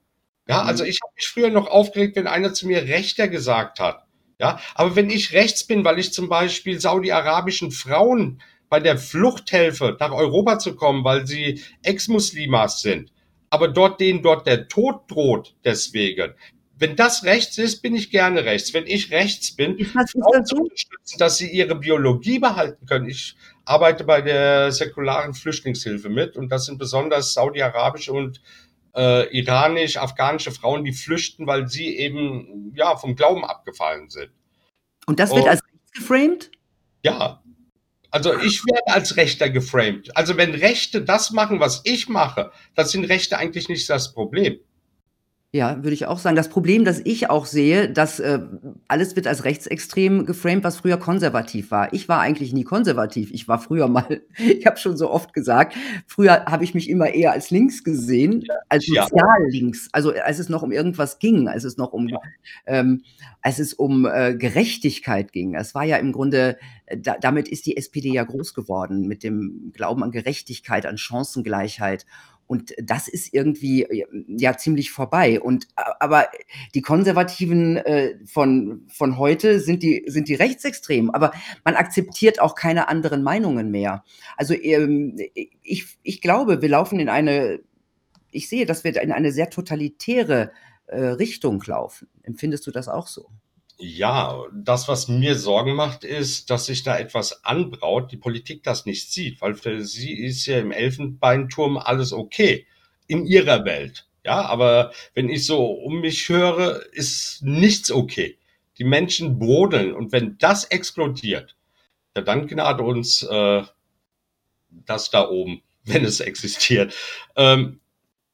Ja, mhm. also ich habe mich früher noch aufgeregt, wenn einer zu mir Rechter gesagt hat. Ja, aber wenn ich rechts bin, weil ich zum Beispiel saudi-arabischen Frauen bei der Flucht helfe, nach Europa zu kommen, weil sie Ex-Muslimas sind, aber dort denen dort der Tod droht deswegen. Wenn das rechts ist, bin ich gerne rechts. Wenn ich rechts bin, Frauen zu unterstützen, dass sie ihre Biologie behalten können. Ich arbeite bei der säkularen Flüchtlingshilfe mit und das sind besonders saudi-arabische und äh, iranisch-afghanische Frauen, die flüchten, weil sie eben ja vom Glauben abgefallen sind. Und das wird Und, als rechts geframed? Ja. Also ich werde als Rechter geframed. Also wenn Rechte das machen, was ich mache, dann sind Rechte eigentlich nicht das Problem. Ja, würde ich auch sagen. Das Problem, das ich auch sehe, dass äh, alles wird als rechtsextrem geframed, was früher konservativ war. Ich war eigentlich nie konservativ. Ich war früher mal, ich habe schon so oft gesagt, früher habe ich mich immer eher als links gesehen, als sozial links. Also als es noch um irgendwas ging, als es noch um, ja. ähm, als es um äh, Gerechtigkeit ging. Es war ja im Grunde, äh, da, damit ist die SPD ja groß geworden mit dem Glauben an Gerechtigkeit, an Chancengleichheit. Und das ist irgendwie ja ziemlich vorbei. Und aber die Konservativen äh, von von heute sind die sind die rechtsextrem. Aber man akzeptiert auch keine anderen Meinungen mehr. Also ähm, ich ich glaube, wir laufen in eine ich sehe, dass wir in eine sehr totalitäre äh, Richtung laufen. Empfindest du das auch so? Ja, das, was mir Sorgen macht, ist, dass sich da etwas anbraut, die Politik das nicht sieht, weil für sie ist ja im Elfenbeinturm alles okay in ihrer Welt. Ja, aber wenn ich so um mich höre, ist nichts okay. Die Menschen brodeln und wenn das explodiert, ja, dann gnade uns äh, das da oben, wenn es existiert. Ähm,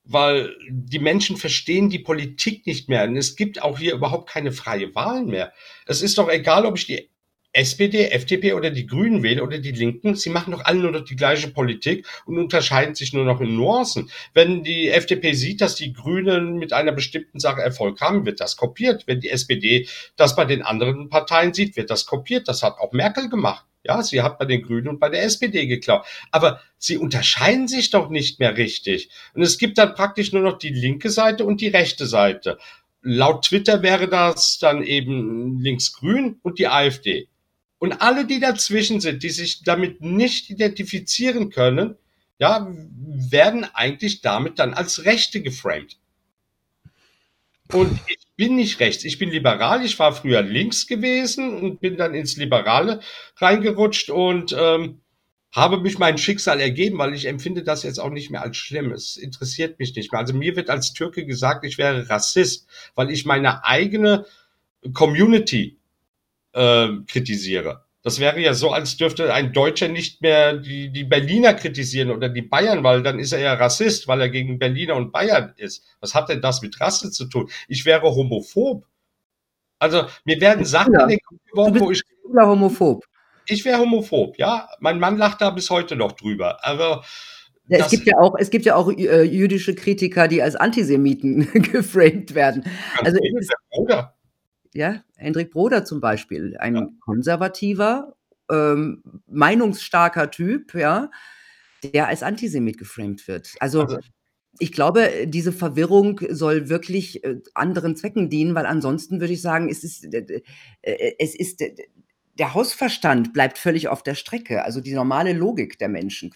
weil die Menschen verstehen die Politik nicht mehr. Und es gibt auch hier überhaupt keine freie Wahl mehr. Es ist doch egal, ob ich die SPD, FDP oder die Grünen wähle oder die Linken, sie machen doch alle nur noch die gleiche Politik und unterscheiden sich nur noch in Nuancen. Wenn die FDP sieht, dass die Grünen mit einer bestimmten Sache Erfolg haben, wird das kopiert. Wenn die SPD das bei den anderen Parteien sieht, wird das kopiert. Das hat auch Merkel gemacht. Ja, sie hat bei den Grünen und bei der SPD geklaut. Aber sie unterscheiden sich doch nicht mehr richtig. Und es gibt dann praktisch nur noch die linke Seite und die rechte Seite. Laut Twitter wäre das dann eben linksgrün und die AfD. Und alle, die dazwischen sind, die sich damit nicht identifizieren können, ja, werden eigentlich damit dann als Rechte geframed. Und ich bin nicht rechts, ich bin liberal. Ich war früher links gewesen und bin dann ins Liberale reingerutscht und ähm, habe mich mein Schicksal ergeben, weil ich empfinde das jetzt auch nicht mehr als schlimm. Es interessiert mich nicht mehr. Also mir wird als Türke gesagt, ich wäre Rassist, weil ich meine eigene Community äh, kritisiere. Das wäre ja so, als dürfte ein Deutscher nicht mehr die, die Berliner kritisieren oder die Bayern, weil dann ist er ja Rassist, weil er gegen Berliner und Bayern ist. Was hat denn das mit Rasse zu tun? Ich wäre homophob. Also mir werden Sachen ja. in den Kopf geworfen, wo ich. homophob. Ich wäre homophob, ja. Mein Mann lacht da bis heute noch drüber. Aber ja, es gibt ja auch, es gibt ja auch äh, jüdische Kritiker, die als Antisemiten geframed werden. Also, ist, ja, Hendrik Broder zum Beispiel, ein ja. konservativer, ähm, meinungsstarker Typ, ja, der als Antisemit geframed wird. Also, also ich glaube, diese Verwirrung soll wirklich äh, anderen Zwecken dienen, weil ansonsten würde ich sagen, es ist, äh, äh es ist der Hausverstand bleibt völlig auf der Strecke, also die normale Logik der Menschen.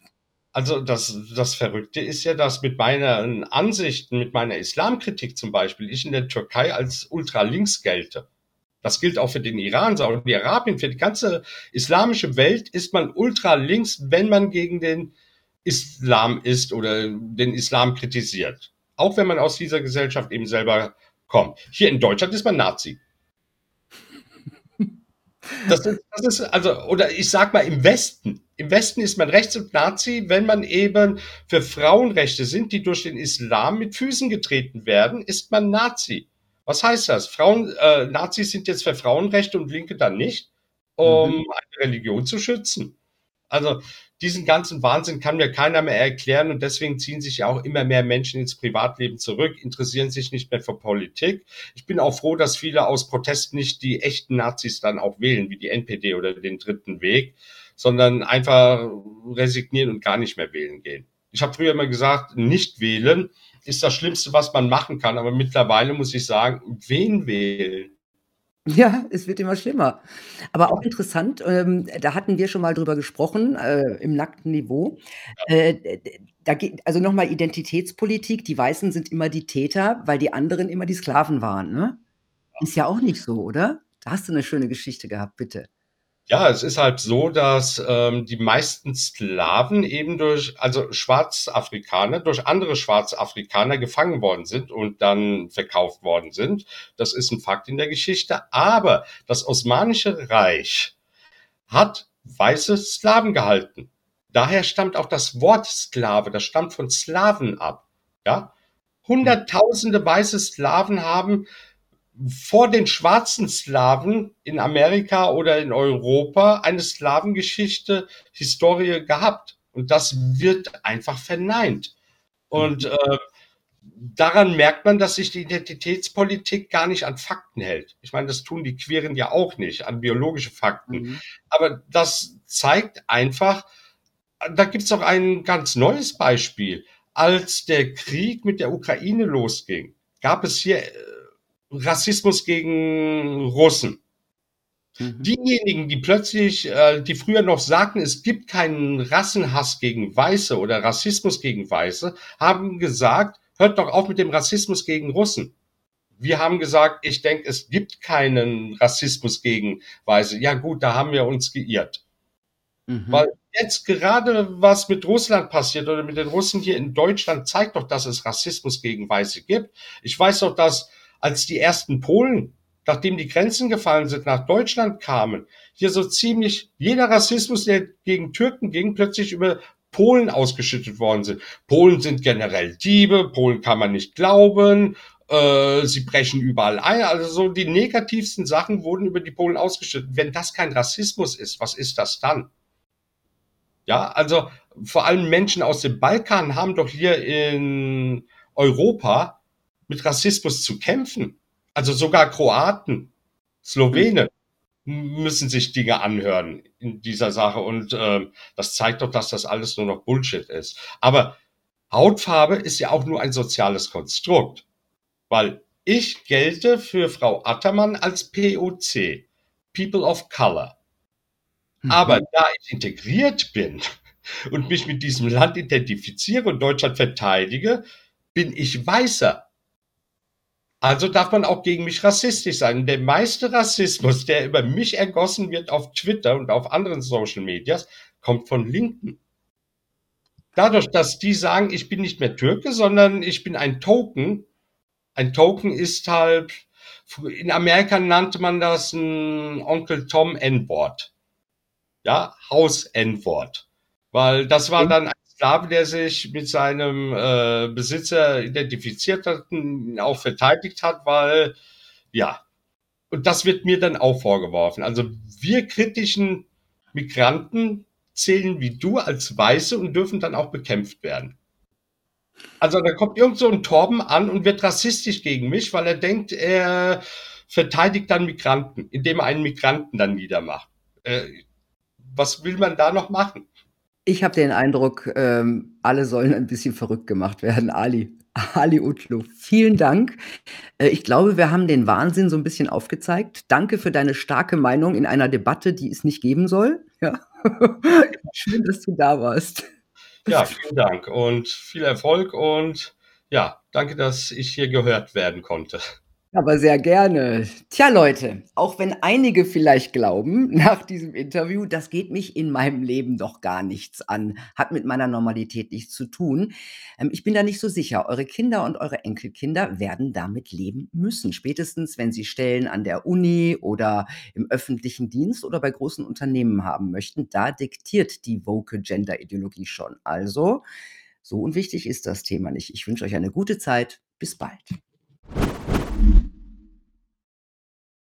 Also das, das Verrückte ist ja, dass mit meinen Ansichten, mit meiner Islamkritik zum Beispiel, ich in der Türkei als ultralinks gelte. Das gilt auch für den Iran, Saudi-Arabien, für die ganze islamische Welt ist man ultra links, wenn man gegen den Islam ist oder den Islam kritisiert. Auch wenn man aus dieser Gesellschaft eben selber kommt. Hier in Deutschland ist man Nazi. Das ist, das ist, also, oder ich sag mal im Westen. Im Westen ist man rechts und Nazi, wenn man eben für Frauenrechte sind, die durch den Islam mit Füßen getreten werden, ist man Nazi. Was heißt das? Frauen, äh, Nazis sind jetzt für Frauenrechte und Linke dann nicht, um mhm. eine Religion zu schützen. Also diesen ganzen Wahnsinn kann mir keiner mehr erklären und deswegen ziehen sich ja auch immer mehr Menschen ins Privatleben zurück, interessieren sich nicht mehr für Politik. Ich bin auch froh, dass viele aus Protest nicht die echten Nazis dann auch wählen, wie die NPD oder den dritten Weg, sondern einfach resignieren und gar nicht mehr wählen gehen. Ich habe früher immer gesagt, nicht wählen ist das Schlimmste, was man machen kann, aber mittlerweile muss ich sagen, wen wählen? Ja, es wird immer schlimmer. Aber auch interessant, ähm, da hatten wir schon mal drüber gesprochen, äh, im nackten Niveau. Äh, da geht also nochmal Identitätspolitik, die Weißen sind immer die Täter, weil die anderen immer die Sklaven waren, ne? Ist ja auch nicht so, oder? Da hast du eine schöne Geschichte gehabt, bitte. Ja, es ist halt so, dass ähm, die meisten Sklaven eben durch, also Schwarzafrikaner, durch andere Schwarzafrikaner gefangen worden sind und dann verkauft worden sind. Das ist ein Fakt in der Geschichte. Aber das Osmanische Reich hat weiße Sklaven gehalten. Daher stammt auch das Wort Sklave, das stammt von Slaven ab. Ja? Hunderttausende weiße Sklaven haben vor den schwarzen Slawen in Amerika oder in Europa eine Slawengeschichte, Historie gehabt. Und das wird einfach verneint. Und mhm. äh, daran merkt man, dass sich die Identitätspolitik gar nicht an Fakten hält. Ich meine, das tun die Queeren ja auch nicht, an biologische Fakten. Mhm. Aber das zeigt einfach, da gibt es auch ein ganz neues Beispiel. Als der Krieg mit der Ukraine losging, gab es hier äh, Rassismus gegen Russen. Mhm. Diejenigen, die plötzlich, äh, die früher noch sagten, es gibt keinen Rassenhass gegen Weiße oder Rassismus gegen Weiße, haben gesagt, hört doch auf mit dem Rassismus gegen Russen. Wir haben gesagt, ich denke, es gibt keinen Rassismus gegen Weiße. Ja gut, da haben wir uns geirrt. Mhm. Weil jetzt gerade was mit Russland passiert oder mit den Russen hier in Deutschland zeigt doch, dass es Rassismus gegen Weiße gibt. Ich weiß doch, dass als die ersten Polen, nachdem die Grenzen gefallen sind, nach Deutschland kamen, hier so ziemlich jeder Rassismus, der gegen Türken ging, plötzlich über Polen ausgeschüttet worden sind. Polen sind generell Diebe, Polen kann man nicht glauben, äh, sie brechen überall ein. Also so die negativsten Sachen wurden über die Polen ausgeschüttet. Wenn das kein Rassismus ist, was ist das dann? Ja, also vor allem Menschen aus dem Balkan haben doch hier in Europa mit Rassismus zu kämpfen. Also sogar Kroaten, Slowenen müssen sich Dinge anhören in dieser Sache. Und äh, das zeigt doch, dass das alles nur noch Bullshit ist. Aber Hautfarbe ist ja auch nur ein soziales Konstrukt. Weil ich gelte für Frau Attermann als POC, People of Color. Mhm. Aber da ich integriert bin und mich mit diesem Land identifiziere und Deutschland verteidige, bin ich weißer. Also darf man auch gegen mich rassistisch sein. Der meiste Rassismus, der über mich ergossen wird auf Twitter und auf anderen Social Medias, kommt von Linken. Dadurch, dass die sagen, ich bin nicht mehr Türke, sondern ich bin ein Token. Ein Token ist halt, in Amerika nannte man das ein Onkel Tom N-Wort. Ja, Haus-N-Wort. Weil das war dann Sklave, der sich mit seinem äh, Besitzer identifiziert hat auch verteidigt hat, weil, ja, und das wird mir dann auch vorgeworfen. Also wir kritischen Migranten zählen wie du als Weiße und dürfen dann auch bekämpft werden. Also da kommt irgend so ein Torben an und wird rassistisch gegen mich, weil er denkt, er verteidigt dann Migranten, indem er einen Migranten dann niedermacht. Äh, was will man da noch machen? Ich habe den Eindruck, ähm, alle sollen ein bisschen verrückt gemacht werden. Ali, Ali Utlu, vielen Dank. Äh, ich glaube, wir haben den Wahnsinn so ein bisschen aufgezeigt. Danke für deine starke Meinung in einer Debatte, die es nicht geben soll. Ja. Schön, dass du da warst. Ja, vielen Dank und viel Erfolg und ja, danke, dass ich hier gehört werden konnte. Aber sehr gerne. Tja, Leute, auch wenn einige vielleicht glauben nach diesem Interview, das geht mich in meinem Leben doch gar nichts an, hat mit meiner Normalität nichts zu tun. Ähm, ich bin da nicht so sicher. Eure Kinder und eure Enkelkinder werden damit leben müssen. Spätestens, wenn sie Stellen an der Uni oder im öffentlichen Dienst oder bei großen Unternehmen haben möchten. Da diktiert die woke Gender-Ideologie schon. Also, so unwichtig ist das Thema nicht. Ich wünsche euch eine gute Zeit. Bis bald.